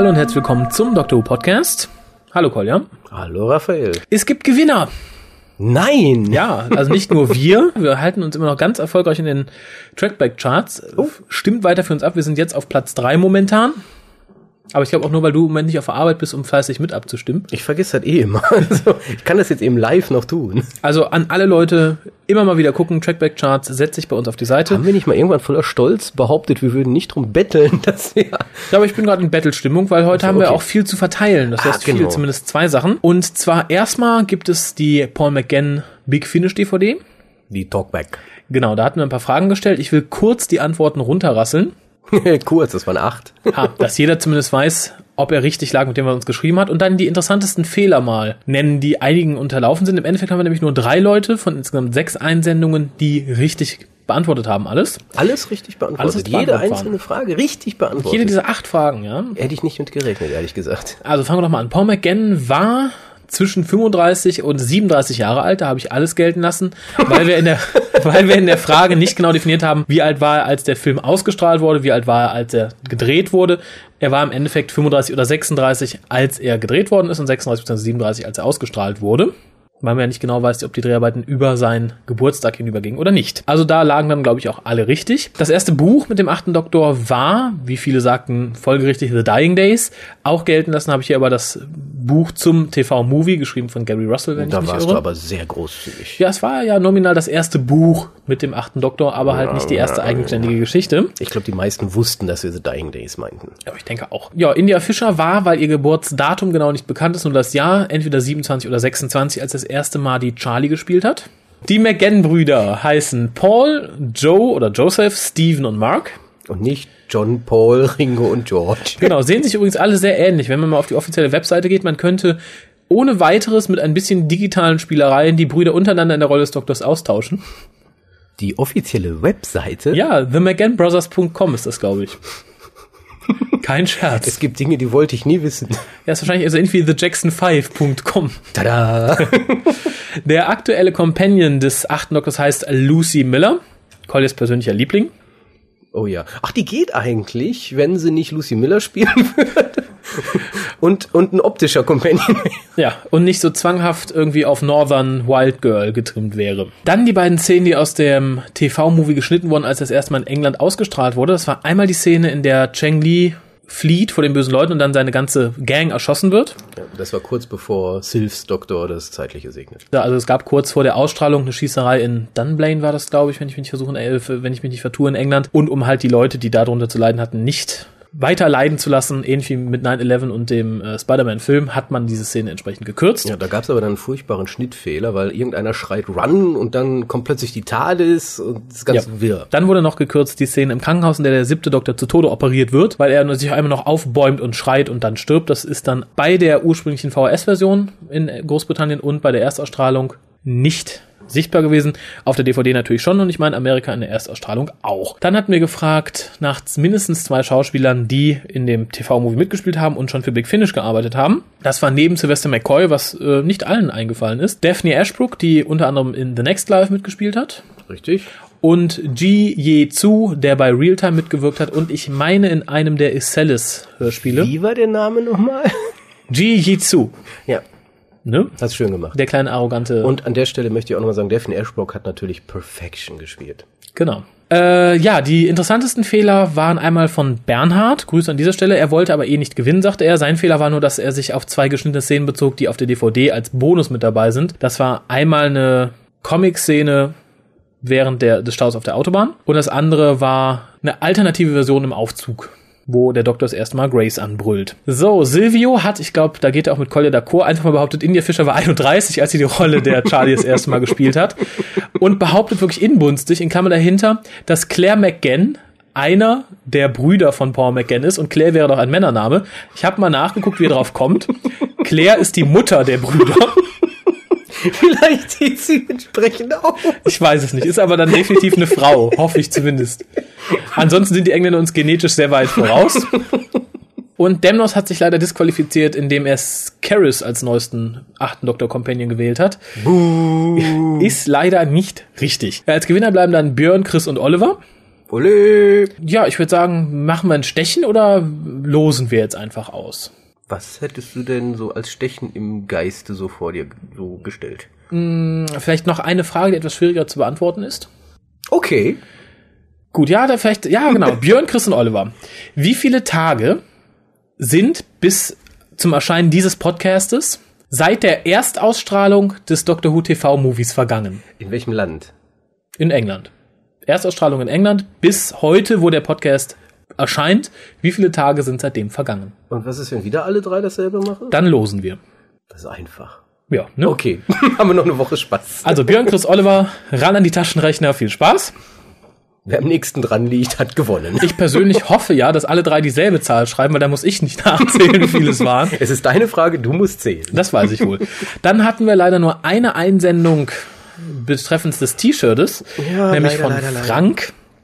Hallo und herzlich willkommen zum Dr. Who Podcast. Hallo Kolja. Hallo Raphael. Es gibt Gewinner. Nein! Ja, also nicht nur wir, wir halten uns immer noch ganz erfolgreich in den Trackback-Charts. Oh. Stimmt weiter für uns ab, wir sind jetzt auf Platz drei momentan. Aber ich glaube auch nur, weil du im Moment nicht auf der Arbeit bist, um fleißig mit abzustimmen. Ich vergesse das eh immer. Also, ich kann das jetzt eben live noch tun. Also an alle Leute immer mal wieder gucken, Trackback-Charts, setz dich bei uns auf die Seite. Haben wir nicht mal irgendwann voller Stolz behauptet, wir würden nicht drum betteln, dass wir... Ja, aber ich bin gerade in Battle-Stimmung, weil heute haben wir okay. auch viel zu verteilen. Das Ah, heißt viel, genau. zumindest zwei Sachen. Und zwar erstmal gibt es die Paul McGann Big Finish DVD. Die Talkback. Genau, da hatten wir ein paar Fragen gestellt. Ich will kurz die Antworten runterrasseln. Kurz, das waren acht. Ah, dass jeder zumindest weiß, ob er richtig lag, mit dem er uns geschrieben hat. Und dann die interessantesten Fehler mal nennen, die einigen unterlaufen sind. Im Endeffekt haben wir nämlich nur drei Leute von insgesamt sechs Einsendungen, die richtig beantwortet haben. Alles. Alles richtig beantwortet. Alles Jede beantwortet einzelne Frage richtig beantwortet. Jede dieser acht Fragen, ja. Hätte ich nicht mit gerechnet, ehrlich gesagt. Also fangen wir doch mal an. Paul McGann war zwischen 35 und 37 Jahre alt, da habe ich alles gelten lassen, weil wir in der weil wir in der Frage nicht genau definiert haben, wie alt war er, als der Film ausgestrahlt wurde, wie alt war er, als er gedreht wurde. Er war im Endeffekt 35 oder 36, als er gedreht worden ist und 36 bzw. 37, als er ausgestrahlt wurde. Weil man ja nicht genau weiß, ob die Dreharbeiten über seinen Geburtstag hinübergingen oder nicht. Also da lagen dann, glaube ich, auch alle richtig. Das erste Buch mit dem achten Doktor war, wie viele sagten, folgerichtig The Dying Days. Auch gelten lassen habe ich hier aber das Buch zum TV-Movie, geschrieben von Gary Russell, wenn Da ich mich warst irre. du aber sehr großzügig. ja, es war ja nominal das erste Buch mit dem achten Doktor, aber halt nicht die erste eigenständige Geschichte. Ich glaube, die meisten wussten, dass wir The Dying Days meinten. Ja, ich denke auch. Ja, India Fischer war, weil ihr Geburtsdatum genau nicht bekannt ist, nur das Jahr, entweder 27 oder 26, als das erste Mal die Charlie gespielt hat. Die McGann-Brüder heißen Paul, Joe oder Joseph, Stephen und Mark. Und nicht John, Paul, Ringo und George. Genau, sehen sich übrigens alle sehr ähnlich. Wenn man mal auf die offizielle Webseite geht, man könnte ohne weiteres mit ein bisschen digitalen Spielereien die Brüder untereinander in der Rolle des Doktors austauschen. Die offizielle Webseite? Ja, themcgannbrothers.com ist das, glaube ich. Kein Scherz. Es gibt Dinge, die wollte ich nie wissen. Ja, ist wahrscheinlich also irgendwie thejackson5.com. Tada! Der aktuelle Companion des achten Doktors heißt Lucy Miller. Colliers persönlicher Liebling. Oh ja. Ach, die geht eigentlich, wenn sie nicht Lucy Miller spielen würde. Und, und ein optischer Companion. Ja, und nicht so zwanghaft irgendwie auf Northern Wild Girl getrimmt wäre. Dann die beiden Szenen, die aus dem TV-Movie geschnitten wurden, als das erste Mal in England ausgestrahlt wurde. Das war einmal die Szene, in der Cheng Li flieht vor den bösen Leuten und dann seine ganze Gang erschossen wird. Ja, das war kurz bevor Sylphs Doktor das Zeitliche segnet. Ja, also es gab kurz vor der Ausstrahlung eine Schießerei in Dunblane war das, glaube ich, wenn ich mich nicht versuchen, äh, wenn ich mich nicht vertue in England. Und um halt die Leute, die darunter zu leiden hatten, nicht weiter leiden zu lassen, ähnlich wie mit 9-11 und dem äh, Spider-Man-Film, hat man diese Szene entsprechend gekürzt. Ja, da gab es aber dann einen furchtbaren Schnittfehler, weil irgendeiner schreit Run und dann kommt plötzlich die TARDIS und das ist ganz Ja. wirr. Dann wurde noch gekürzt die Szene im Krankenhaus, in der der siebte Doktor zu Tode operiert wird, weil er sich einmal noch aufbäumt und schreit und dann stirbt. Das ist dann bei der ursprünglichen VHS-Version in Großbritannien und bei der Erstausstrahlung nicht sichtbar gewesen. Auf der DVD natürlich schon und ich meine Amerika in der Erstausstrahlung auch. Dann hatten wir gefragt nach mindestens zwei Schauspielern, die in dem TV-Movie mitgespielt haben und schon für Big Finish gearbeitet haben. Das war neben Sylvester McCoy, was äh, nicht allen eingefallen ist, Daphne Ashbrook, die unter anderem in The Next Life mitgespielt hat Richtig? und Ji Ye Zu, der bei Realtime mitgewirkt hat und ich meine in einem der Iselis Hörspiele. Wie war der Name nochmal? Ji Ye Zu, ja, ne? hast schön gemacht. Der kleine arrogante. Und an der Stelle möchte ich auch nochmal sagen, Daphne Ashbrook hat natürlich Perfection gespielt. genau. Äh, ja, die interessantesten Fehler waren einmal von Bernhard. Grüße an dieser Stelle. Er wollte aber eh nicht gewinnen, sagte er. Sein Fehler war nur, dass er sich auf zwei geschnittene Szenen bezog, die auf der DVD als Bonus mit dabei sind. Das war einmal eine Comic-Szene während der, des Staus auf der Autobahn und das andere war eine alternative Version im Aufzug wo der Doktor das erste Mal Grace anbrüllt. So, Silvio hat, ich glaube, da geht er auch mit Collier d'accord, einfach mal behauptet, India Fischer war 31, als sie die Rolle der Charlie das erste Mal gespielt hat. Und behauptet wirklich inbunstig, in Klammer dahinter, dass Claire McGann einer der Brüder von Paul McGann ist und Claire wäre doch ein Männername. Ich habe mal nachgeguckt, wie er drauf kommt. Claire ist die Mutter der Brüder. Vielleicht sieht sie entsprechend aus. Ich weiß es nicht, ist aber dann definitiv eine Frau, hoffe ich zumindest. Ansonsten sind die Engländer uns genetisch sehr weit voraus. Und Demnos hat sich leider disqualifiziert, indem er Scaris als neuesten achten Doktor Companion gewählt hat. Ist leider nicht richtig. Als Gewinner bleiben dann Björn, Chris und Oliver. Ole. Ja, ich würde sagen, machen wir ein Stechen oder losen wir jetzt einfach aus? Was hättest du denn so als Stechen im Geiste so vor dir so gestellt? Vielleicht noch eine Frage, die etwas schwieriger zu beantworten ist. Okay. Gut, ja, da vielleicht, ja, genau. Björn, Chris und Oliver. Wie viele Tage sind bis zum Erscheinen dieses Podcastes seit der Erstausstrahlung des Doctor Who TV Movies vergangen? In welchem Land? In England. Erstausstrahlung in England bis heute, wo der Podcast erscheint. Wie viele Tage sind seitdem vergangen? Und was ist, wenn wieder alle drei dasselbe machen? Dann losen wir. Das ist einfach. Ja, ne? Okay. Haben wir noch eine Woche Spaß. Also Björn, Chris, Oliver, ran an die Taschenrechner, viel Spaß. Wer am nächsten dran liegt, hat gewonnen. Ich persönlich hoffe ja, dass alle drei dieselbe Zahl schreiben, weil da muss ich nicht nachzählen, wie viele es waren. Es ist deine Frage, du musst zählen. Das weiß ich wohl. Dann hatten wir leider nur eine Einsendung betreffend des T-Shirts, Ja, nämlich leider, von leider, leider.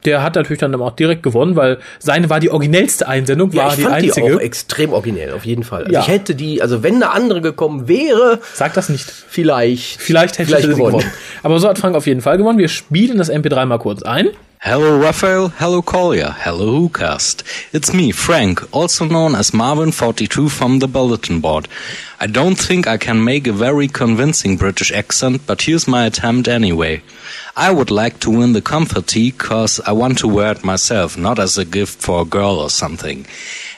Der hat natürlich dann auch direkt gewonnen, weil seine war die originellste Einsendung, war Ja, ich die fand einzige. die auch extrem originell, auf jeden Fall. Also Ja. ich hätte die, also wenn eine andere gekommen wäre, Sag das nicht. vielleicht, Vielleicht hätte sie gewonnen. Aber so hat Frank auf jeden Fall gewonnen. Wir spielen das MP3 mal kurz ein. Hello Raphael, hello Collier, hello WhoCast. It's me, Frank, also known as Marvin42 from the bulletin board. I don't think I can make a very convincing British accent, but here's my attempt anyway. I would like to win the comfort tea cause I want to wear it myself, not as a gift for a girl or something.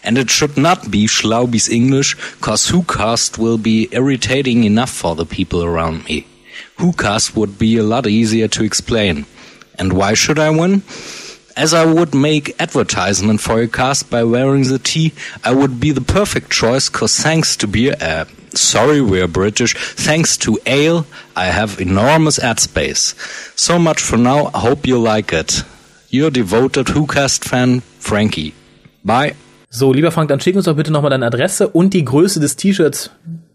And it should not be Schlaubi's English, cause WhoCast will be irritating enough for the people around me. WhoCast would be a lot easier to explain. And why should I win? As I would make advertisement for your cast by wearing the tee, I would be the perfect choice cause thanks to beer, uh, sorry we're British, thanks to ale, I have enormous ad space. So much for now, I hope you like it. Your devoted WhoCast fan, Frankie. Bye. So, lieber Frank, dann schick uns doch bitte nochmal deine Adresse und die Größe des T-Shirts,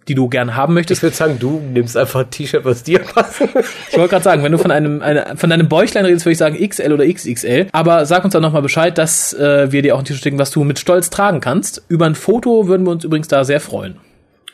die du gern haben ich möchtest. würde sagen, du nimmst einfach ein T-Shirt, was dir passt. Ich wollte gerade sagen, wenn du von einem eine, von deinem Bäuchlein redest, würde ich sagen XL oder XXL. Aber sag uns dann nochmal Bescheid, dass äh, wir dir auch ein T-Shirt schicken, was du mit Stolz tragen kannst. Über ein Foto würden wir uns übrigens da sehr freuen.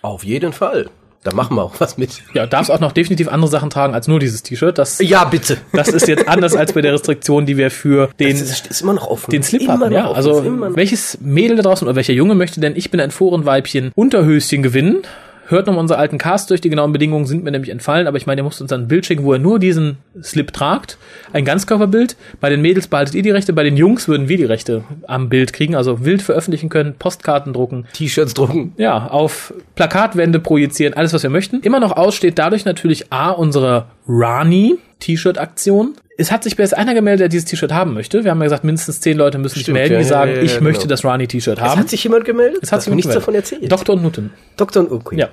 auf jeden Fall. Da machen wir auch was mit. Ja, darfst auch noch definitiv andere Sachen tragen als nur dieses T-Shirt. Das, Ja, bitte. das ist jetzt anders als bei der Restriktion, die wir für den Das ist, ist immer noch offen. den Slip hatten, ja. offen, Also welches Mädel da draußen oder welcher Junge möchte denn ich bin ein Forenweibchen Unterhöschen gewinnen? Hört nochmal unsere alten Casts durch, die genauen Bedingungen sind mir nämlich entfallen, aber ich meine, ihr müsst uns dann ein Bild schicken, wo ihr nur diesen Slip tragt. Ein Ganzkörperbild. Bei den Mädels behaltet ihr die Rechte, bei den Jungs würden wir die Rechte am Bild kriegen, also wild veröffentlichen können, Postkarten drucken, T-Shirts drucken. ja, auf Plakatwände projizieren, alles was wir möchten. Immer noch aussteht dadurch natürlich A, unsere Rani T-Shirt-Aktion. Es hat sich bereits einer gemeldet, der dieses T-Shirt haben möchte. Wir haben ja gesagt, mindestens zehn Leute müssen sich melden, die sagen, ich genau. möchte das Rani-T-Shirt Es haben. hat sich jemand gemeldet? Es hat sich nichts jemand davon gemeldet. erzählt. Dr. Nutten. Dr. Okay. Ja.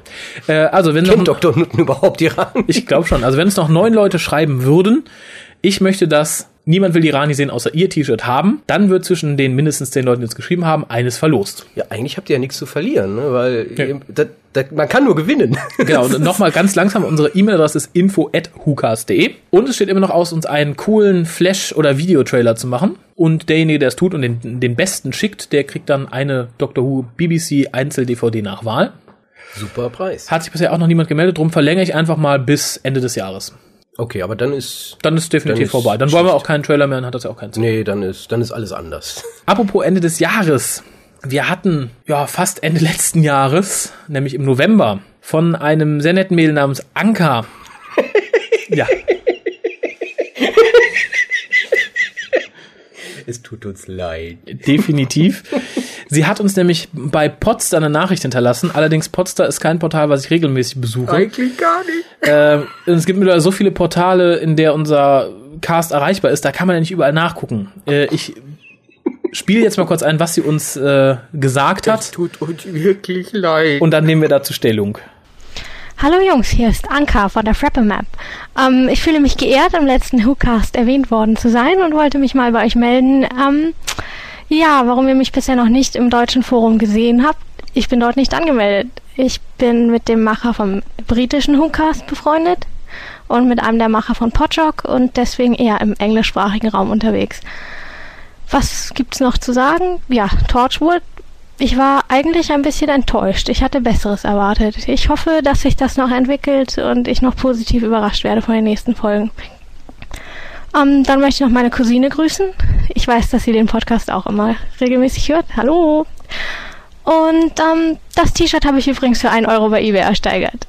Äh, also wenn Kennt noch, Dr. Nutten überhaupt die Rahmen? ich glaube schon, also wenn es noch neun Leute schreiben würden, ich möchte das, niemand will die Rani sehen, außer ihr T-Shirt haben, dann wird zwischen den mindestens zehn Leuten, die es geschrieben haben, eines verlost. Ja, eigentlich habt ihr ja nichts zu verlieren, ne? weil Ja. ihr, das, das, man kann nur gewinnen. Genau, und nochmal ganz langsam, unsere E-Mail-Adresse ist info.hukas.de und es steht immer noch aus, uns einen coolen Flash- oder Videotrailer zu machen. Und derjenige, der es tut und den, den besten schickt, der kriegt dann eine Doctor Who BBC Einzel-DVD nach Wahl. Super Preis. Hat sich bisher auch noch niemand gemeldet, drum verlängere ich einfach mal bis Ende des Jahres. Okay, aber dann ist, Dann ist definitiv Dann vorbei. Dann wollen wir auch keinen Trailer mehr, dann hat das ja auch keinen Sinn. nee, dann ist, dann ist alles anders. Apropos Ende des Jahres. Wir hatten ja fast Ende letzten Jahres, nämlich im November, von einem sehr netten Mädel namens Anka. ja, Es tut uns leid. definitiv. Sie hat uns nämlich bei Podstar eine Nachricht hinterlassen. Allerdings Podstar ist kein Portal, was ich regelmäßig besuche. Eigentlich gar nicht. Äh, und es gibt mittlerweile so viele Portale, in der unser Cast erreichbar ist. Da kann man ja nicht überall nachgucken. Äh, ich spiele jetzt mal kurz ein, was sie uns äh, gesagt hat. Tut uns wirklich leid. Und dann nehmen wir dazu Stellung. Hallo Jungs, hier ist Anka von der Frappe Map. Ähm, ich fühle mich geehrt, im letzten WhoCast erwähnt worden zu sein und wollte mich mal bei euch melden. Ähm, ja, warum ihr mich bisher noch nicht im deutschen Forum gesehen habt. Ich bin dort nicht angemeldet. Ich bin mit dem Macher vom britischen WhoCast befreundet und mit einem der Macher von Podjock und deswegen eher im englischsprachigen Raum unterwegs. Was gibt's noch zu sagen? Ja, Torchwood ich war eigentlich ein bisschen enttäuscht. Ich hatte Besseres erwartet. Ich hoffe, dass sich das noch entwickelt und ich noch positiv überrascht werde von den nächsten Folgen. Ähm, dann möchte ich noch meine Cousine grüßen. Ich weiß, dass sie den Podcast auch immer regelmäßig hört. Hallo. Und ähm, das T-Shirt habe ich übrigens für 1 Euro bei eBay ersteigert.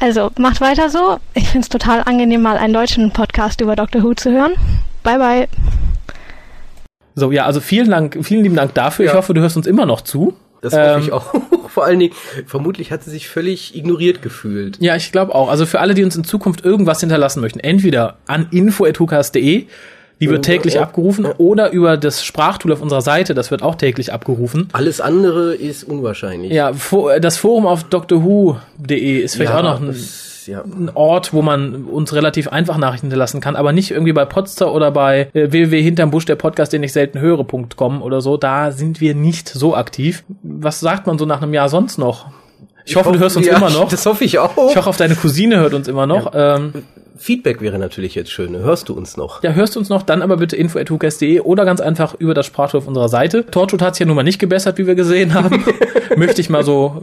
Also macht weiter so. Ich finde es total angenehm, mal einen deutschen Podcast über Doctor Who zu hören. Bye bye. So, ja, also vielen Dank, vielen lieben Dank dafür. Ich Ja. hoffe, du hörst uns immer noch zu. Das hoffe Ähm, ich auch. Vor allen Dingen, vermutlich hat sie sich völlig ignoriert gefühlt. Ja, ich glaube auch. Also für alle, die uns in Zukunft irgendwas hinterlassen möchten, entweder an info.hukas.de, die wird Ja, täglich ja. abgerufen, oder über das Sprachtool auf unserer Seite, das wird auch täglich abgerufen. Alles andere ist unwahrscheinlich. Ja, fo- das Forum auf doctorwho.de ist vielleicht Ja, auch noch ein, das- ja. ein Ort, wo man uns relativ einfach Nachrichten hinterlassen kann, aber nicht irgendwie bei Potster oder bei äh, www.hintermbusch, der Podcast, den ich selten höre.com oder so. Da sind wir nicht so aktiv. Was sagt man so nach einem Jahr sonst noch? Ich, hoffe, du hörst uns ja, immer noch. Das hoffe ich auch. Ich hoffe, auf deine Cousine hört uns immer noch. Ähm, Feedback wäre natürlich jetzt schön. Hörst du uns noch? ja, hörst du uns noch, dann aber bitte info.hukas.de oder ganz einfach über das Sprachtool auf unserer Seite. Torchwood hat sich ja nun mal nicht gebessert, wie wir gesehen haben. Möchte ich mal so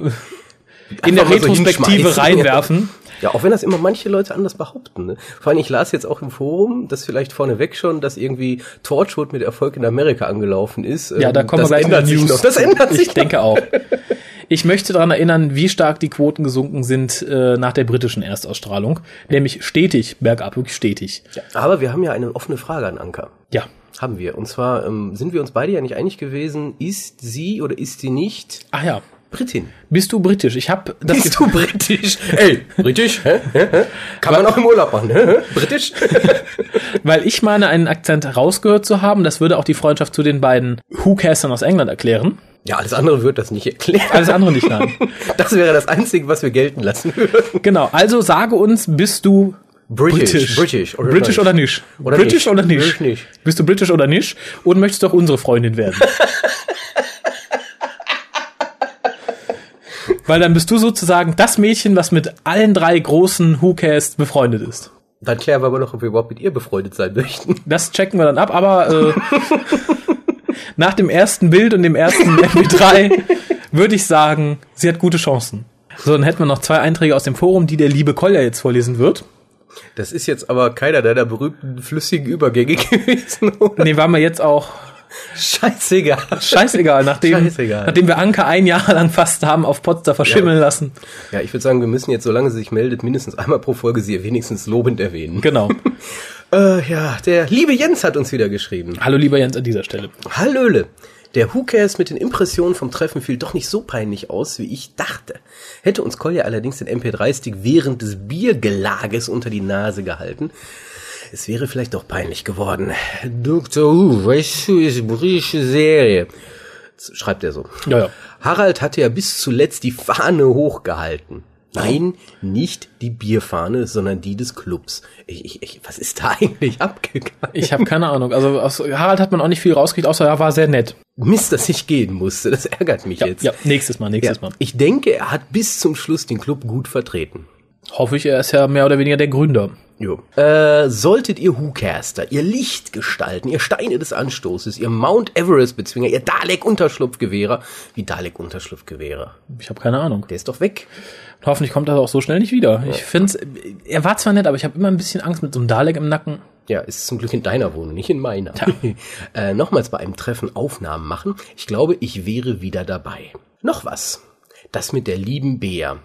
äh, in der so Retrospektive hinschmeißen. reinwerfen. Ja, auch wenn das immer manche Leute anders behaupten. Ne? Vor allem, ich las jetzt auch im Forum, das vielleicht vorneweg schon, dass irgendwie Torchwood mit Erfolg in Amerika angelaufen ist. Ja, da Ähm, kommen das wir gleich ändert die sich News. noch. Das ändert sich Ich denke auch. Ich möchte daran erinnern, wie stark die Quoten gesunken sind äh, nach der britischen Erstausstrahlung. Nämlich stetig, bergab, wirklich stetig. noch. Aber wir haben ja eine offene Frage an Anka. Ja. Haben wir. Und zwar ähm, sind wir uns beide ja nicht einig gewesen, ist sie oder ist sie nicht Ach ja. Britin? Bist du britisch? Ich habe das Bist du britisch? Ey, britisch? Hä? Hä? Hä? Kann man auch im Urlaub machen. Britisch? Weil ich meine, einen Akzent rausgehört zu haben, das würde auch die Freundschaft zu den beiden Who-Castern aus England erklären. Ja, alles andere wird das nicht erklären. Alles andere nicht, nein. Das wäre das Einzige, was wir gelten lassen würden. Genau, also sage uns, bist du British. British oder British nicht? oder nicht? Oder British nicht. oder nicht? British nicht. Bist du British oder nicht? Und möchtest doch unsere Freundin werden? Weil dann bist du sozusagen das Mädchen, was mit allen drei großen Who-Cast befreundet ist. Dann klären wir aber noch, ob wir überhaupt mit ihr befreundet sein möchten. Das checken wir dann ab, aber äh, nach dem ersten Bild und dem ersten MP3 würde ich sagen, sie hat gute Chancen. So, dann hätten wir noch zwei Einträge aus dem Forum, die der liebe Kolja jetzt vorlesen wird. Das ist jetzt aber keiner deiner berühmten flüssigen Übergänge gewesen. oder? Nee, war mir jetzt auch Scheißegal. scheißegal, nachdem, Scheißegal. nachdem wir Anke ein Jahr lang fast haben auf Potsdam verschimmeln Ja. lassen. Ja, ich würde sagen, wir müssen jetzt, solange sie sich meldet, mindestens einmal pro Folge sie wenigstens lobend erwähnen. Genau. Äh, ja, der liebe Jens hat uns wieder geschrieben. Hallo lieber Jens an dieser Stelle. Hallöle. Der Who-Cares mit den Impressionen vom Treffen fiel doch nicht so peinlich aus, wie ich dachte. Hätte uns Kolja allerdings den MP3-Stick während des Biergelages unter die Nase gehalten, es wäre vielleicht doch peinlich geworden. Dr. Who, weißt du, ist britische Serie. Schreibt er so. Ja, ja. Harald hatte ja bis zuletzt die Fahne hochgehalten. Nein, nicht die Bierfahne, sondern die des Clubs. Ich, ich, ich, was ist da eigentlich abgegangen? Ich habe keine Ahnung. Also aus Harald hat man auch nicht viel rausgekriegt, außer er war sehr nett. Mist, dass ich gehen musste. Das ärgert mich Ja, jetzt. ja nächstes Mal, Ja, nächstes Mal. ich denke, er hat bis zum Schluss den Club gut vertreten. Hoffe ich, er ist ja mehr oder weniger der Gründer. Jo. Äh, solltet ihr Whocaster, ihr Lichtgestalten, ihr Steine des Anstoßes, ihr Mount Everest-Bezwinger, ihr Dalek-Unterschlupfgewehrer, wie Dalek-Unterschlupfgewehrer? Ich habe keine Ahnung. Der ist doch weg. Hoffentlich kommt er auch so schnell nicht wieder. Ich finde er war zwar nett, aber ich habe immer ein bisschen Angst mit so einem Dalek im Nacken. Ja, ist zum Glück in deiner Wohnung, nicht in meiner. äh, nochmals bei einem Treffen Aufnahmen machen. Ich glaube, ich wäre wieder dabei. Noch was. Das mit der lieben Bea.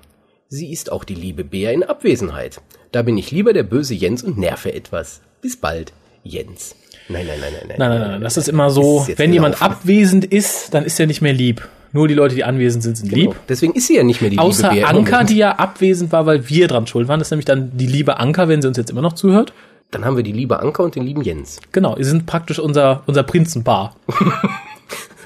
Sie ist auch die liebe Bea in Abwesenheit. Da bin ich lieber der böse Jens und nerve etwas. Bis bald, Jens. Nein, nein, nein, nein, nein. Nein, nein, nein, das ist immer so, Ist wenn jemand gelaufen. abwesend ist, dann ist er nicht mehr lieb. Nur die Leute, die anwesend sind, sind lieb. Genau. Deswegen ist sie ja nicht mehr die Außer liebe im Anka, die ja abwesend war, weil wir dran schuld waren. Das ist nämlich dann die liebe Anka, wenn sie uns jetzt immer noch zuhört. Dann haben wir die liebe Anka und den lieben Jens. Genau, die sind praktisch unser, unser Prinzenpaar.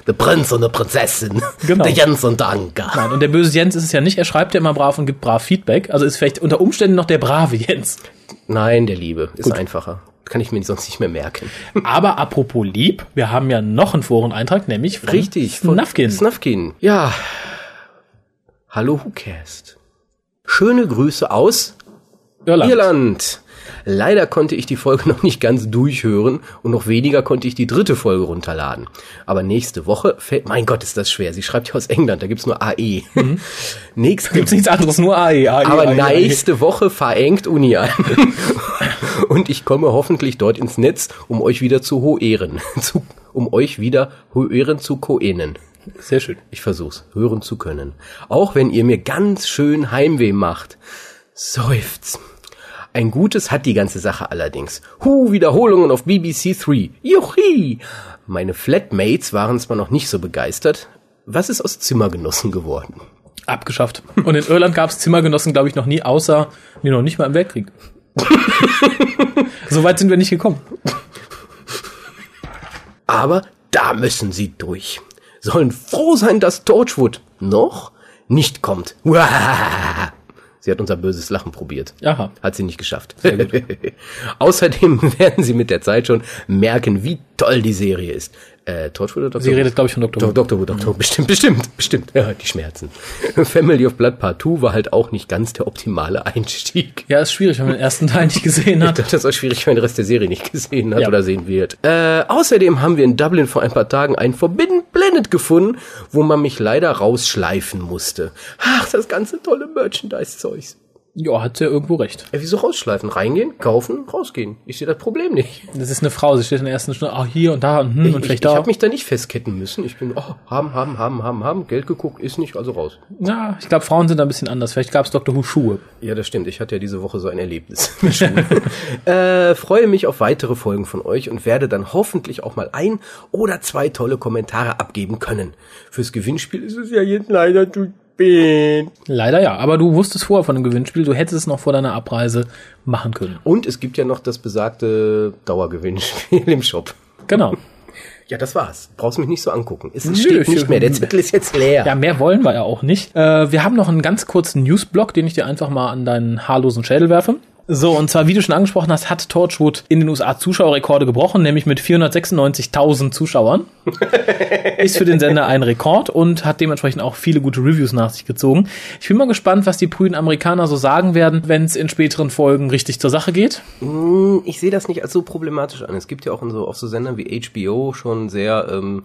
Der Prinz und der Prinzessin. Genau. Der Jens und der Anka. Nein, und der böse Jens ist es ja nicht. Er schreibt ja immer brav und gibt brav Feedback. Also ist vielleicht unter Umständen noch der brave Jens. Nein, der Liebe. Ist einfacher. Kann ich mir sonst nicht mehr merken. Aber apropos lieb, wir haben ja noch einen Foreneintrag, nämlich von Richtig. von Snufkin. Snufkin. Ja. Hallo WhoCast. Schöne Grüße aus Irland. Irland. Leider konnte ich die Folge noch nicht ganz durchhören und noch weniger konnte ich die dritte Folge runterladen. Aber nächste Woche fällt, mein Gott, ist das schwer. Sie schreibt ja aus England, da gibt's nur AE. Nächste Gibt's nichts anderes, nur AE. AE aber AE, AE. nächste Woche verengt Uni ein. Und ich komme hoffentlich dort ins Netz, um euch wieder zu hoehren. Um euch wieder hören zu koenen. Sehr schön. Ich versuch's, hören zu können. Auch wenn ihr mir ganz schön Heimweh macht. Seufz. Ein Gutes hat die ganze Sache allerdings. Hu, Wiederholungen auf BBC 3. Juchi! Meine Flatmates waren zwar noch nicht so begeistert. Was ist aus Zimmergenossen geworden? Abgeschafft. Und in Irland gab es Zimmergenossen, glaube ich, noch nie, außer, nee, noch nicht mal im Weltkrieg. so weit sind wir nicht gekommen. Aber da müssen sie durch. Sollen froh sein, dass Torchwood noch nicht kommt. Sie hat unser böses Lachen probiert. Aha. Hat sie nicht geschafft. Außerdem werden sie mit der Zeit schon merken, wie toll die Serie ist. Äh, Torchwood oder Dr. Sie redet, glaube ich, von Dr. Who. Dr. Who, Dr. Who, bestimmt, bestimmt, bestimmt. Ja, die Schmerzen. Family of Blood Part 2 war halt auch nicht ganz der optimale Einstieg. Ja, ist schwierig, wenn man den ersten Teil nicht gesehen hat. das ist auch schwierig, wenn man den Rest der Serie nicht gesehen hat Ja. oder sehen wird. Äh, außerdem haben wir in Dublin vor ein paar Tagen ein Forbidden Planet gefunden, wo man mich leider rausschleifen musste. Ach, das ganze tolle Merchandise-Zeugs. Ja, hat ja irgendwo recht. Ja, wieso rausschleifen? Reingehen, kaufen, rausgehen. Ich sehe das Problem nicht. Das ist eine Frau, sie steht in der ersten Stunde, ah, hier und da und, hm, Ich, und ich, vielleicht ich da. habe mich da nicht festketten müssen. Ich bin, oh, haben, haben, haben, haben, haben, Geld geguckt, ist nicht, also raus. ja, ich glaube, Frauen sind da ein bisschen anders. Vielleicht gab es Dr. Who Schuhe. Ja, das stimmt. Ich hatte ja diese Woche so ein Erlebnis. äh, freue mich auf weitere Folgen von euch und werde dann hoffentlich auch mal ein oder zwei tolle Kommentare abgeben können. Fürs Gewinnspiel ist es ja jetzt leider zu. Leider ja, aber du wusstest vorher von dem Gewinnspiel, du hättest es noch vor deiner Abreise machen können. Und es gibt ja noch das besagte Dauergewinnspiel im Shop. Genau. Ja, das war's. Brauchst mich nicht so angucken. Es Nö, steht nicht mehr. Der Zettel ist jetzt leer. Ja, mehr wollen wir ja auch nicht. Äh, wir haben noch einen ganz kurzen Newsblock, den ich dir einfach mal an deinen haarlosen Schädel werfe. So, und zwar, wie du schon angesprochen hast, hat Torchwood in den USA Zuschauerrekorde gebrochen, nämlich mit 496.000 Zuschauern. Ist für den Sender ein Rekord und hat dementsprechend auch viele gute Reviews nach sich gezogen. Ich bin mal gespannt, was die prüden Amerikaner so sagen werden, wenn es in späteren Folgen richtig zur Sache geht. Hm, Ich sehe das nicht als so problematisch an. Es gibt ja auch in so, auf so Sendern wie HBO schon sehr ähm,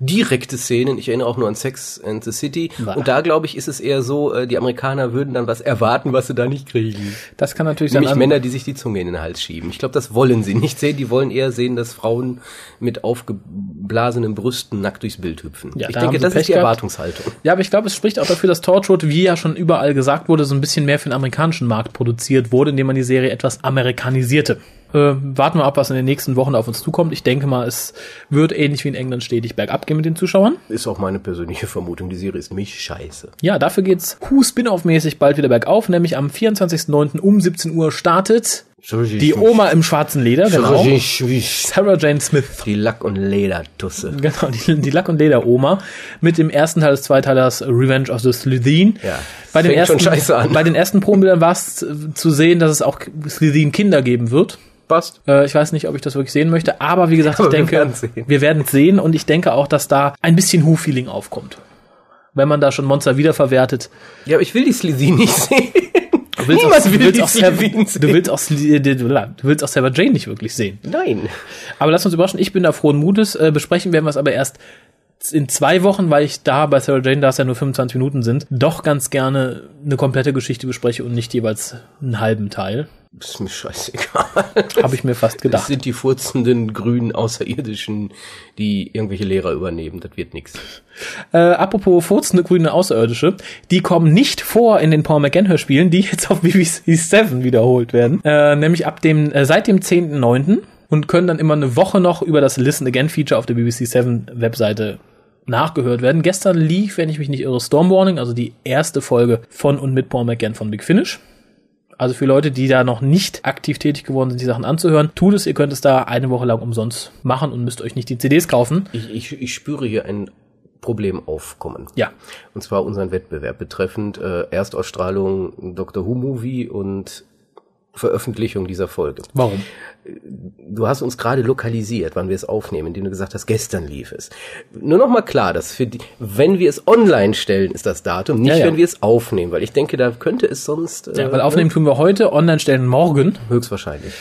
direkte Szenen. Ich erinnere auch nur an Sex and the City. Bah. Und da, glaube ich, ist es eher so, äh, die Amerikaner würden dann was erwarten, was sie da nicht kriegen. Das kann natürlich sein. Nämlich Männer, die sich die Zunge in den Hals schieben. Ich glaube, das wollen sie nicht sehen. Die wollen eher sehen, dass Frauen mit aufgeblasenen Brüsten nackt durchs Bild hüpfen. Ja, ich da denke, das Pech ist die gehabt. Erwartungshaltung. Ja, aber ich glaube, es spricht auch dafür, dass Torchwood, wie ja schon überall gesagt wurde, so ein bisschen mehr für den amerikanischen Markt produziert wurde, indem man die Serie etwas amerikanisierte. Äh, warten wir ab, was in den nächsten Wochen auf uns zukommt. Ich denke mal, es wird ähnlich wie in England stetig bergab gehen mit den Zuschauern. Ist auch meine persönliche Vermutung. Die Serie ist mich scheiße. Ja, dafür geht's Who Spin-off-mäßig bald wieder bergauf, nämlich am 24.09. um 17 Uhr startet die Oma im schwarzen Leder, genau. Sarah Jane Smith. Die Lack- und Ledertusse. Genau, die, die Lack- und Leder-Oma mit dem ersten Teil des Zweiteilers Revenge of the Slytherin. Ja, bei den, ersten, bei den ersten Probenbildern war es zu sehen, dass es auch Slytherin-Kinder geben wird. Passt. Äh, ich weiß nicht, ob ich das wirklich sehen möchte, aber wie gesagt, Aber ich wir denke, wir werden es sehen und ich denke auch, dass da ein bisschen Who-Feeling aufkommt. Wenn man da schon Monster wiederverwertet. Ja, aber ich will die Slytherin nicht sehen. Du willst, Niemand auch, du, will willst die auch Sarah, du willst auch du, du willst auch Sarah Jane nicht wirklich sehen. Nein. Aber lass uns überraschen, ich bin da frohen Mutes. Äh, besprechen werden wir es aber erst in zwei Wochen, weil ich da bei Sarah Jane, da es ja nur 25 Minuten sind, doch ganz gerne eine komplette Geschichte bespreche und nicht jeweils einen halben Teil. Ist mir scheißegal. Habe ich mir fast Das gedacht. sind die furzenden grünen Außerirdischen, die irgendwelche Lehrer übernehmen. Das wird nix. Äh, apropos furzende grüne Außerirdische, die kommen nicht vor in den Paul McGann Hörspielen, die jetzt auf BBC 7 wiederholt werden, äh, nämlich ab dem äh, seit dem 10.9. und können dann immer eine Woche noch über das Listen Again Feature auf der BBC 7 Webseite nachgehört werden. Gestern lief, wenn ich mich nicht irre, Storm Warning, also die erste Folge von und mit Paul McGann von Big Finish. Also für Leute, die da noch nicht aktiv tätig geworden sind, die Sachen anzuhören, tut es, ihr könnt es da eine Woche lang umsonst machen und müsst euch nicht die CDs kaufen. Ich, ich, ich spüre hier ein Problem aufkommen. Ja. Und zwar unseren Wettbewerb betreffend äh, Erstausstrahlung Dr. Who Movie und Veröffentlichung dieser Folge. Warum? Du hast uns gerade lokalisiert, wann wir es aufnehmen, indem du gesagt hast, gestern lief es. Nur noch mal klar, dass für die, wenn wir es online stellen, ist das Datum, nicht Ja, ja. wenn wir es aufnehmen, weil ich denke, da könnte es sonst äh, Ja, weil aufnehmen tun wir heute, online stellen morgen. höchstwahrscheinlich.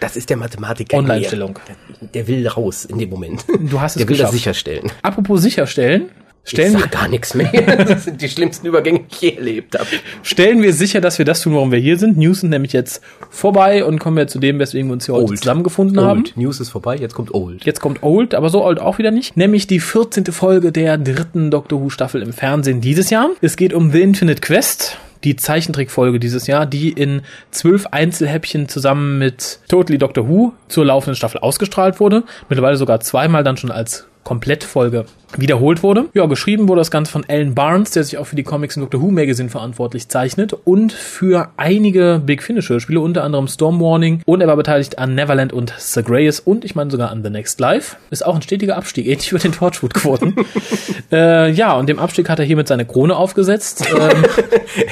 Das ist der Mathematiker. in Online-Stellung. mir. Der will raus in dem Moment. Du hast es Der will das geschafft. sicherstellen. Apropos sicherstellen, Stellen ich wir, sag gar nichts mehr. Das sind die schlimmsten Übergänge, die ich je erlebt habe. stellen wir sicher, dass wir das tun, warum wir hier sind. News sind nämlich jetzt vorbei und kommen wir zu dem, weswegen wir uns hier heute Old. zusammengefunden haben. Old. News ist vorbei, jetzt kommt Old. Jetzt kommt Old, aber so old auch wieder nicht. Nämlich die 14. Folge der dritten Doctor Who Staffel im Fernsehen dieses Jahr. Es geht um The Infinite Quest. Die Zeichentrickfolge dieses Jahr, die in zwölf Einzelhäppchen zusammen mit Totally Doctor Who zur laufenden Staffel ausgestrahlt wurde. Mittlerweile sogar zweimal dann schon als Komplettfolge wiederholt wurde. Ja, geschrieben wurde das Ganze von Alan Barnes, der sich auch für die Comics im Doctor Who Magazine verantwortlich zeichnet und für einige Big Finish Hörspiele, unter anderem Storm Warning und er war beteiligt an Neverland und Sir Greyes und ich meine sogar an The Next Life. Ist auch ein stetiger Abstieg, ähnlich wie den Torchwood-Quoten. äh, ja, und dem Abstieg hat er hiermit seine Krone aufgesetzt. Ähm,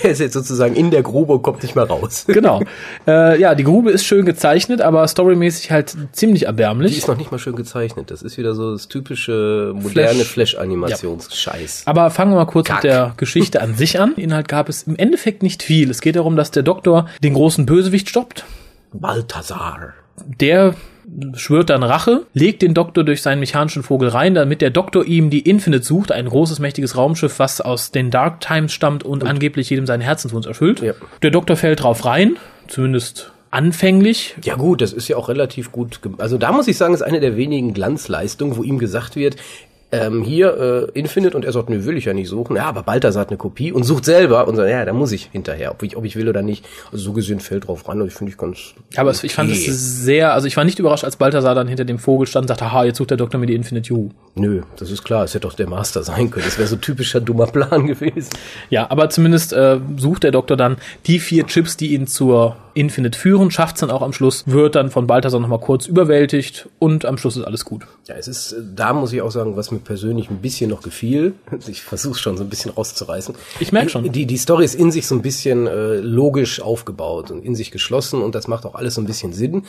Er ist jetzt sozusagen in der Grube und kommt nicht mehr raus. genau. Äh, ja, die Grube ist schön gezeichnet, aber storymäßig halt ziemlich Die erbärmlich. ist noch nicht mal schön gezeichnet. Das ist wieder so das typische moderne Flash. Flash-Animations-Scheiß. Aber fangen wir mal kurz Kack. mit der Geschichte an sich an. Inhalt gab es im Endeffekt nicht viel. Es geht darum, dass der Doktor den großen Bösewicht stoppt. Balthasar. Der schwört dann Rache, legt den Doktor durch seinen mechanischen Vogel rein, damit der Doktor ihm die Infinite sucht, ein großes, mächtiges Raumschiff, was aus den Dark Times stammt und angeblich jedem seinen Herzenswunsch erfüllt. Ja. Der Doktor fällt drauf rein, zumindest anfänglich. Ja gut, das ist ja auch relativ gut. Also da muss ich sagen, ist eine der wenigen Glanzleistungen, wo ihm gesagt wird, ähm, hier äh, Infinite und er sagt, nö, will ich ja nicht suchen. Ja, aber Balthasar hat eine Kopie und sucht selber und sagt, ja, da muss ich hinterher, ob ich, ob ich will oder nicht. Also so gesehen fällt drauf ran und ich finde ich ganz. Aber es- ich fand es okay. sehr, also ich war nicht überrascht, als Balthasar dann hinter dem Vogel stand und sagte, haha, jetzt sucht der Doktor mir die Infinite You. Nö, das ist klar, es hätte doch der Master sein können. Das wäre so typischer dummer Plan gewesen. Ja, aber zumindest äh, sucht der Doktor dann die vier Chips, die ihn zur Infinite führen, schafft's dann auch am Schluss, wird dann von Balthasar nochmal kurz überwältigt und am Schluss ist alles gut. Ja, es ist, äh, da muss ich auch sagen, was mir persönlich ein bisschen noch gefiel. Ich versuche schon so ein bisschen rauszureißen. Ich merk schon. Die, die Story ist in sich so ein bisschen äh, logisch aufgebaut und in sich geschlossen und das macht auch alles so ein bisschen Sinn,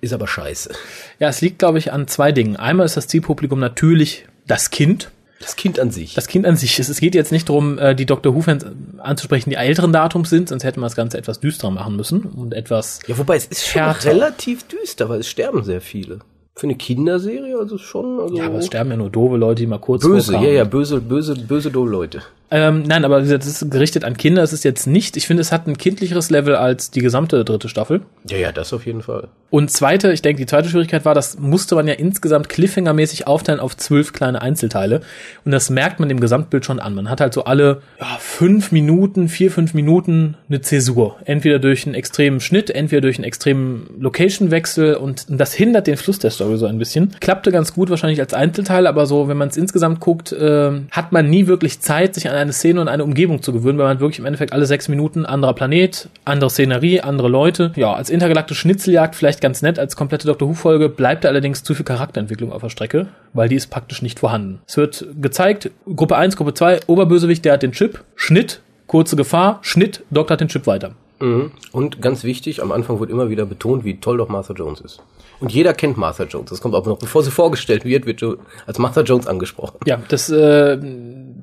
ist aber scheiße. Ja, es liegt, glaube ich, an zwei Dingen. Einmal ist das Zielpublikum natürlich das Kind. Das Kind an sich. Das Kind an sich. Es, geht jetzt nicht darum, äh, die Dr. Who-Fans anzusprechen, die älteren Datums sind, sonst hätte man das Ganze etwas düsterer machen müssen und etwas ja, wobei es ist schon Härter. relativ düster, weil es sterben sehr viele. Für eine Kinderserie, also schon, also Ja, aber es sterben ja nur doofe Leute, die mal kurz böse, ja, vorkamen. ja, böse, böse, böse doofe Leute. Ähm, nein, aber wie gesagt, das ist gerichtet an Kinder. Es ist jetzt nicht, ich finde, es hat ein kindlicheres Level als die gesamte dritte Staffel. Ja, ja, das auf jeden Fall. Und zweite, ich denke, die zweite Schwierigkeit war, das musste man ja insgesamt Cliffhanger-mäßig aufteilen auf zwölf kleine Einzelteile. Und das merkt man dem Gesamtbild schon an. Man hat halt so alle ja, fünf Minuten, vier, fünf Minuten eine Zäsur. Entweder durch einen extremen Schnitt, entweder durch einen extremen Location-Wechsel und das hindert den Fluss der Story so ein bisschen. Klappte ganz gut wahrscheinlich als Einzelteil, aber so, wenn man es insgesamt guckt, ähm, hat man nie wirklich Zeit, sich an eine Szene und eine Umgebung zu gewöhnen, weil man wirklich im Endeffekt alle sechs Minuten anderer Planet, andere Szenerie, andere Leute. Ja, als intergalaktische Schnitzeljagd vielleicht ganz nett, als komplette Doctor Who-Folge bleibt da allerdings zu viel Charakterentwicklung auf der Strecke, weil die ist praktisch nicht vorhanden. Es wird gezeigt, Gruppe 1, Gruppe 2, Oberbösewicht, der hat den Chip, Schnitt, kurze Gefahr, Schnitt, Doktor hat den Chip weiter. Mhm. Und ganz wichtig, am Anfang wird immer wieder betont, wie toll doch Martha Jones ist. Und jeder kennt Martha Jones. Das kommt auch noch, bevor sie vorgestellt wird, wird als Martha Jones angesprochen. Ja, das äh,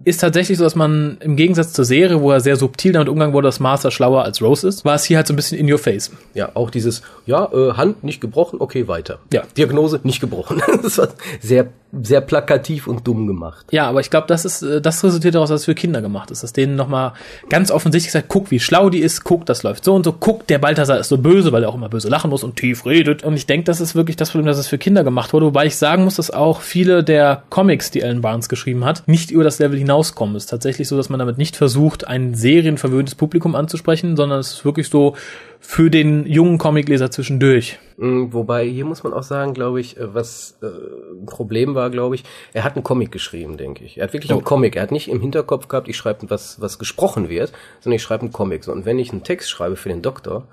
ist tatsächlich so, dass man im Gegensatz zur Serie, wo er sehr subtil damit umgegangen wurde, dass Master schlauer als Rose ist, war es hier halt so ein bisschen in your face. Ja, auch dieses, ja, äh, Hand nicht gebrochen, okay, weiter. Ja. Diagnose nicht gebrochen. das war sehr, sehr plakativ und dumm gemacht. Ja, aber ich glaube, das ist, äh, das resultiert daraus, dass es für Kinder gemacht ist. Dass denen nochmal ganz offensichtlich sagt, guck, wie schlau die ist, guck, das läuft so und so, guck, der Balthasar ist so böse, weil er auch immer böse lachen muss und tief redet. Und ich denke, das ist wirklich das Problem, dass es für Kinder gemacht wurde. Wobei ich sagen muss, dass auch viele der Comics, die Alan Barnes geschrieben hat, nicht über das Level hinauskommen. Es ist tatsächlich so, dass man damit nicht versucht, ein serienverwöhntes Publikum anzusprechen, sondern es ist wirklich so für den jungen Comicleser zwischendurch. Mm, Wobei, hier muss man auch sagen, glaube ich, äh, was äh, ein Problem war, glaube ich, er hat einen Comic geschrieben, denke ich. Er hat wirklich einen Comic. Er hat nicht im Hinterkopf gehabt, ich schreibe was, was gesprochen wird, sondern ich schreibe einen Comic. So, Und wenn ich einen Text schreibe für den Doktor,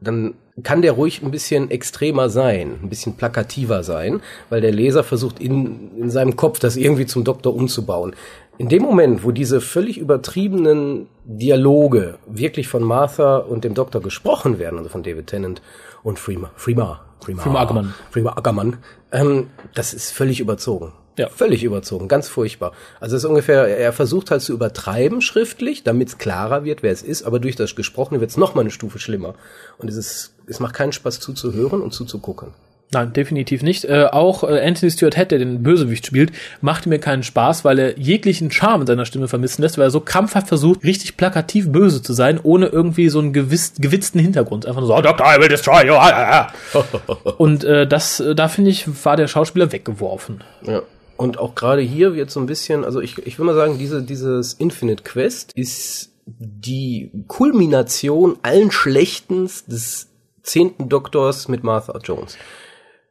dann kann der ruhig ein bisschen extremer sein, ein bisschen plakativer sein, weil der Leser versucht in, in seinem Kopf das irgendwie zum Doktor umzubauen. In dem Moment, wo diese völlig übertriebenen Dialoge wirklich von Martha und dem Doktor gesprochen werden, also von David Tennant und Freema, Freema, Freema, Freema Ackermann. Freema Ackermann, ähm, das ist völlig überzogen. Ja. Völlig überzogen, ganz furchtbar. Also es ist ungefähr, er versucht halt zu übertreiben schriftlich, damit es klarer wird, wer es ist, aber durch das Gesprochene wird es nochmal eine Stufe schlimmer. Und es ist, es macht keinen Spaß zuzuhören und zuzugucken. Nein, definitiv nicht. Äh, auch äh, Anthony Stewart Head, der den Bösewicht spielt, macht mir keinen Spaß, weil er jeglichen Charme in seiner Stimme vermissen lässt, weil er so krampfhaft versucht, richtig plakativ böse zu sein, ohne irgendwie so einen gewiss, gewitzten Hintergrund. Einfach nur so, oh, Doctor, I will destroy you. Und äh, das, äh, da finde ich, war der Schauspieler weggeworfen. Ja. Und auch gerade hier wird so ein bisschen, also ich, ich will mal sagen, diese, dieses Infinite Quest ist die Kulmination allen Schlechtens des zehnten Doktors mit Martha Jones.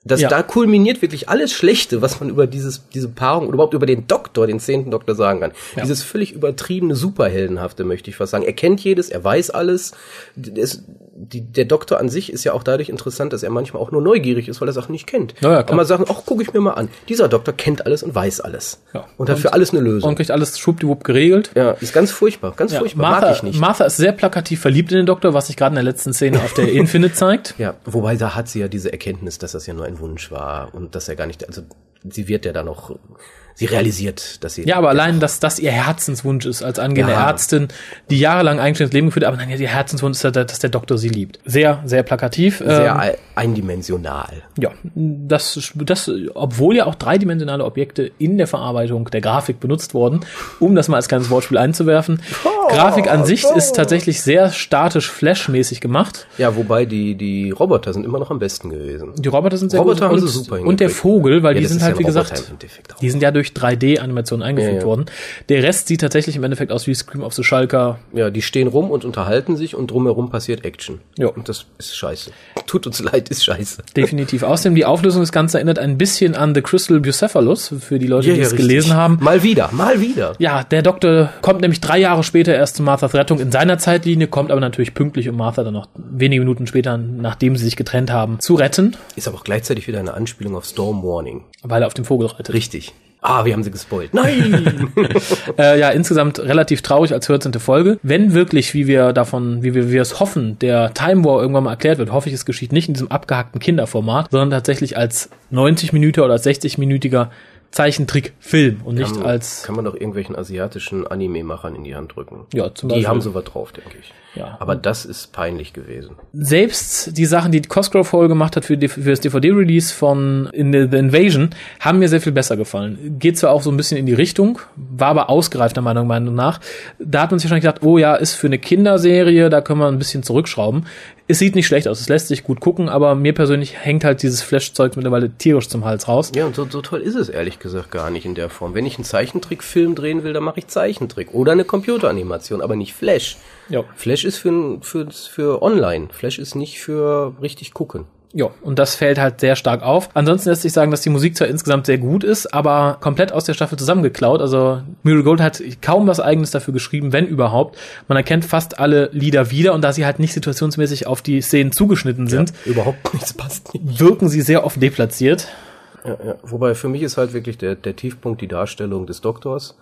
Das, Ja. Da kulminiert wirklich alles Schlechte, was man über dieses, diese Paarung oder überhaupt über den Doktor, den zehnten Doktor sagen kann. Ja. Dieses völlig übertriebene, superheldenhafte, möchte ich fast sagen. Er kennt jedes, er weiß alles. Es, die, der Doktor an sich ist ja auch dadurch interessant, dass er manchmal auch nur neugierig ist, weil er Sachen nicht kennt. Ja, ja, klar. Und mal sagen, ach, gucke ich mir mal an. Dieser Doktor kennt alles und weiß alles. Ja. Und hat für alles eine Lösung. Und kriegt alles schwuppdiwupp geregelt. ja, ist ganz furchtbar, ganz Ja, furchtbar. Mag Martha, ich nicht. Martha ist sehr plakativ verliebt in den Doktor, was sich gerade in der letzten Szene auf der Infinite zeigt. Ja, wobei da hat sie ja diese Erkenntnis, dass das ja nur ein Wunsch war und dass er gar nicht, also sie wird ja dann noch, sie realisiert, dass sie. Ja, aber allein, dass das ihr Herzenswunsch ist als angehende Ja. Ärztin, die jahrelang eigenständiges Leben geführt hat, aber nein, ihr Herzenswunsch ist, dass der Doktor sie liebt. Sehr, sehr plakativ. sehr Ähm, ei- eindimensional. ja, das, das, obwohl ja auch dreidimensionale Objekte in der Verarbeitung der Grafik benutzt wurden, um das mal als kleines Wortspiel einzuwerfen. Grafik an sich ist tatsächlich sehr statisch flashmäßig gemacht. Ja, wobei die, die Roboter sind immer noch am besten gewesen. Die Roboter sind sehr Roboter gut haben und, sie super und der. Vogel, weil Ja, die sind halt, wie gesagt, Roboter auch. die sind ja durch 3D-Animationen eingefügt Ja, ja. worden. Der Rest sieht tatsächlich im Endeffekt aus wie Scream of the Shulker. Ja, die stehen rum und unterhalten sich und drumherum passiert Action. Ja. Und das ist scheiße. Tut uns leid, ist scheiße. Definitiv. Außerdem die Auflösung des Ganzen erinnert ein bisschen an The Crystal Bucephalus, für die Leute, die es gelesen haben. Mal wieder, mal wieder. Ja, der Doktor kommt nämlich drei Jahre später erst zu Marthas Rettung in seiner Zeitlinie, kommt aber natürlich pünktlich, um Martha dann noch wenige Minuten später, nachdem sie sich getrennt haben, zu retten, Ist aber auch gleichzeitig wieder eine Anspielung auf Storm Warning. weil er auf dem Vogel reitet. Richtig. Ah, wir haben sie gespoilt. Nein! Äh, ja, insgesamt relativ traurig als 14. Folge. Wenn wirklich, wie wir davon, wie wir, wie wir es hoffen, der Time War irgendwann mal erklärt wird, hoffe ich, es geschieht nicht in diesem abgehackten Kinderformat, sondern tatsächlich als 90 Minuten oder als 60-minütiger Zeichentrickfilm und nicht Kann- als Kann man doch irgendwelchen asiatischen Anime-Machern in die Hand drücken. Ja, zum Die Beispiel. haben sowas drauf, denke ich. Ja. Aber das ist peinlich gewesen. selbst die Sachen, die Cosgrove Hall gemacht hat für, die, für das DVD-Release von In the, the Invasion, haben mir sehr viel besser gefallen. Geht zwar auch so ein bisschen in die Richtung, war aber ausgereifter Meinung, Meinung nach. Da hat man sich wahrscheinlich gedacht, oh ja, ist für eine Kinderserie, da können wir ein bisschen zurückschrauben. Es sieht nicht schlecht aus, es lässt sich gut gucken, aber mir persönlich hängt halt dieses Flash-Zeug mittlerweile tierisch zum Hals raus. Ja, und so, so toll ist es ehrlich gesagt gar nicht in der Form. Wenn ich einen Zeichentrickfilm drehen will, dann mache ich Zeichentrick oder eine Computeranimation, aber nicht Flash. Ja. Flash ist für, für, für online. Flash ist nicht für richtig gucken. Ja, und das fällt halt sehr stark auf. Ansonsten lässt sich sagen, dass die Musik zwar insgesamt sehr gut ist, aber komplett aus der Staffel zusammengeklaut. Also Muriel Gold hat kaum was eigenes dafür geschrieben, wenn überhaupt. Man erkennt fast alle Lieder wieder und da sie halt nicht situationsmäßig auf die Szenen zugeschnitten sind, Überhaupt nichts passt nicht. wirken sie sehr oft deplatziert. Ja, ja. Wobei für mich ist halt wirklich der, der Tiefpunkt die Darstellung des Doktors,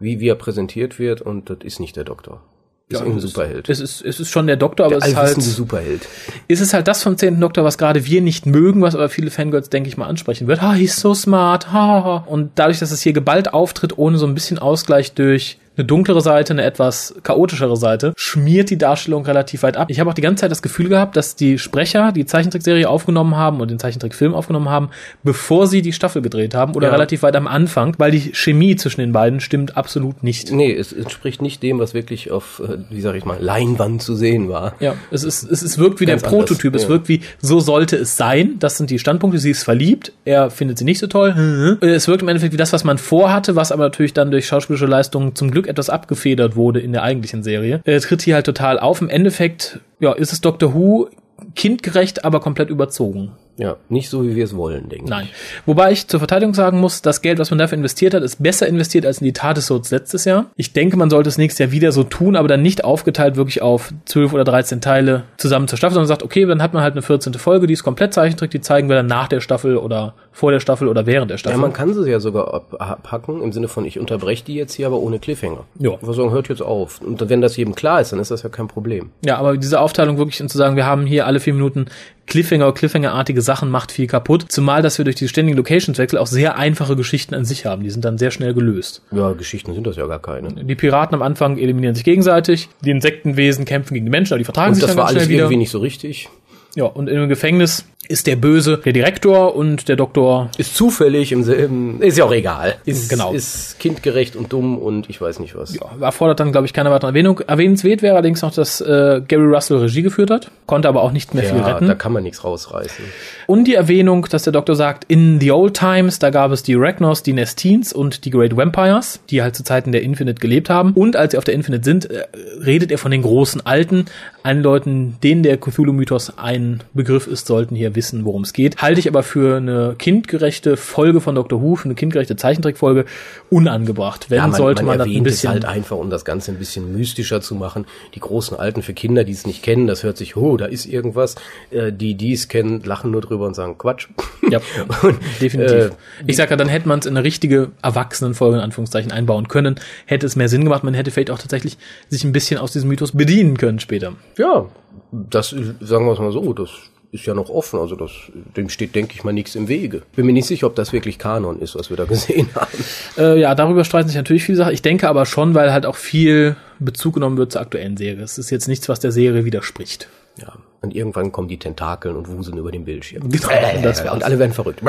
wie, wie er präsentiert wird und das ist nicht der Doktor. Ist irgendein es ist- Superheld. Es ist, es ist schon der Doktor, aber der es ist halt, Superheld. ist es halt das vom 10. Doktor, was gerade wir nicht mögen, was aber viele Fangirls, denke ich mal, ansprechen wird. Ha, he's so smart, ha, ha. Und dadurch, dass es hier geballt auftritt, ohne so ein bisschen Ausgleich durch eine dunklere Seite, eine etwas chaotischere Seite, schmiert die Darstellung relativ weit ab. Ich habe auch die ganze Zeit das Gefühl gehabt, dass die Sprecher die Zeichentrickserie aufgenommen haben und den Zeichentrickfilm aufgenommen haben, bevor sie die Staffel gedreht haben oder Ja. relativ weit am Anfang, weil die Chemie zwischen den beiden stimmt absolut nicht. Nee, es entspricht nicht dem, was wirklich auf, äh, wie sag ich mal, Leinwand zu sehen war. Ja, es ist, es ist wirkt wie Ganz der Prototyp. anders, Es ja. wirkt wie, so sollte es sein. Das sind die Standpunkte. Sie ist verliebt. Er findet sie nicht so toll. Es wirkt im Endeffekt wie das, was man vorhatte, was aber natürlich dann durch schauspielische Leistungen zum Glück etwas abgefedert wurde in der eigentlichen Serie. Er tritt hier halt total auf. Im Endeffekt, ja, ist es Doctor Who kindgerecht, aber komplett überzogen. Ja, nicht so, wie wir es wollen, denke Nein. Wobei ich zur Verteidigung sagen muss, das Geld, was man dafür investiert hat, ist besser investiert als in die Tatesodes letztes Jahr. Ich denke, man sollte es nächstes Jahr wieder so tun, aber dann nicht aufgeteilt wirklich auf 12 oder 13 Teile zusammen zur Staffel, sondern sagt, okay, dann hat man halt eine 14. Folge, die ist komplett Zeichentrick, die zeigen wir dann nach der Staffel oder vor der Staffel oder während der Ja, Staffel. man kann sie ja sogar ab- abpacken, im Sinne von, ich unterbreche die jetzt hier, aber ohne Cliffhanger. Ja. Wir sagen, hört jetzt auf. Und wenn das jedem klar ist, dann ist das ja kein Problem. Ja, aber diese Aufteilung wirklich und zu sagen, wir haben hier alle vier Minuten Cliffhanger, Cliffhanger-artige Sachen macht viel kaputt. Zumal, dass wir durch die ständigen Locationswechsel auch sehr einfache Geschichten an sich haben. Die sind dann sehr schnell gelöst. Ja, Geschichten sind das ja gar keine. Die Piraten am Anfang eliminieren sich gegenseitig, die Insektenwesen kämpfen gegen die Menschen, aber die vertragen Und sich das dann war ganz alles schnell wieder. irgendwie nicht so richtig. Ja, und einem Gefängnis ist der Böse der Direktor und der Doktor Ist zufällig im selben, ist ja auch egal. Ist, Genau. Ist kindgerecht und dumm und ich weiß nicht was. ja, erfordert dann, glaube ich, keine weitere Erwähnung. Erwähnenswert wäre allerdings noch, dass äh, Gary Russell Regie geführt hat, konnte aber auch nicht mehr viel Ja, retten. da kann man nichts rausreißen. Und die Erwähnung, dass der Doktor sagt, in the old times, da gab es die Ragnos, die Nestines und die Great Vampires, die halt zu Zeiten der Infinite gelebt haben. Und als sie auf der Infinite sind, äh, redet er von den großen Alten. Allen Leuten, denen der Cthulhu-Mythos ein Begriff ist, sollten hier wissen, worum es geht. Halte ich aber für eine kindgerechte Folge von Doctor Who, für eine kindgerechte Zeichentrickfolge, unangebracht. Wenn, sollte man, das ein bisschen... halt einfach, um das Ganze ein bisschen mystischer zu machen. Die großen Alten für Kinder, die es nicht kennen, das hört sich, oh, da ist irgendwas. Äh, die, die es kennen, lachen nur drüber und sagen Quatsch. Ja, Und, definitiv. äh, ich sag ja, dann hätte man es in eine richtige Erwachsenenfolge in Anführungszeichen einbauen können, hätte es mehr Sinn gemacht, man hätte vielleicht auch tatsächlich sich ein bisschen aus diesem Mythos bedienen können später. Ja, das sagen wir es mal so, das ist ja noch offen, also das, dem steht, denke ich mal, nichts im Wege. Bin mir nicht sicher, ob das wirklich Kanon ist, was wir da gesehen haben. Äh, ja, darüber streiten sich natürlich viele Sachen. Ich denke aber schon, weil halt auch viel Bezug genommen wird zur aktuellen Serie. Es ist jetzt nichts, was der Serie widerspricht. Ja, und irgendwann kommen die Tentakeln und wuseln über den Bildschirm. Genau, wär's. und alle werden verrückt.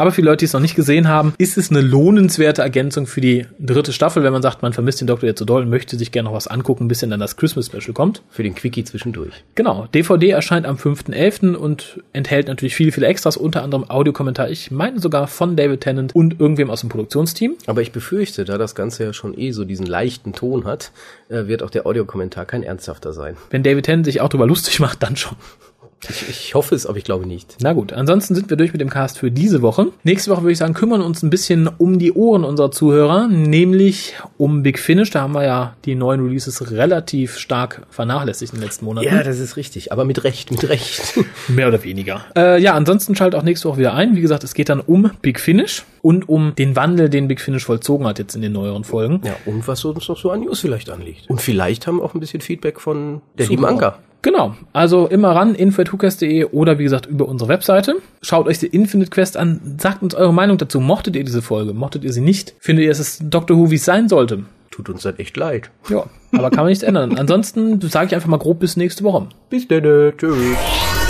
Aber für Leute, die es noch nicht gesehen haben, ist es eine lohnenswerte Ergänzung für die dritte Staffel, wenn man sagt, man vermisst den Doktor jetzt so doll und möchte sich gerne noch was angucken, bis dann das Christmas Special kommt. Für den Quickie zwischendurch. Genau, DVD erscheint am 5.11. und enthält natürlich viele, viele Extras, unter anderem Audiokommentar, ich meine sogar von David Tennant und irgendwem aus dem Produktionsteam. Aber ich befürchte, da das Ganze ja schon eh so diesen leichten Ton hat, äh, wird auch der Audiokommentar kein ernsthafter sein. Wenn David Tennant sich auch drüber lustig macht, dann schon. Ich, ich hoffe es, aber ich glaube nicht. Na gut, ansonsten sind wir durch mit dem Cast für diese Woche. Nächste Woche würde ich sagen, kümmern uns ein bisschen um die Ohren unserer Zuhörer, nämlich um Big Finish. Da haben wir ja die neuen Releases relativ stark vernachlässigt in den letzten Monaten. Ja, das ist richtig, aber mit Recht, mit Recht. Mehr oder weniger. Äh, ja, ansonsten schaltet auch nächste Woche wieder ein. Wie gesagt, es geht dann um Big Finish und um den Wandel, den Big Finish vollzogen hat jetzt in den neueren Folgen. Ja, und was uns noch so an News vielleicht anliegt. Und vielleicht haben wir auch ein bisschen Feedback von der lieben Super. Anker. Genau, also immer ran, info.hucast.de oder wie gesagt über unsere Webseite. Schaut euch die Infinite Quest an, sagt uns eure Meinung dazu. Mochtet ihr diese Folge? Mochtet ihr sie nicht? Findet ihr, es ist Doctor Who, wie es sein sollte? Tut uns das echt leid. Ja, aber kann man nichts ändern. Ansonsten sage ich einfach mal grob bis nächste Woche. Bis dann, tschüss.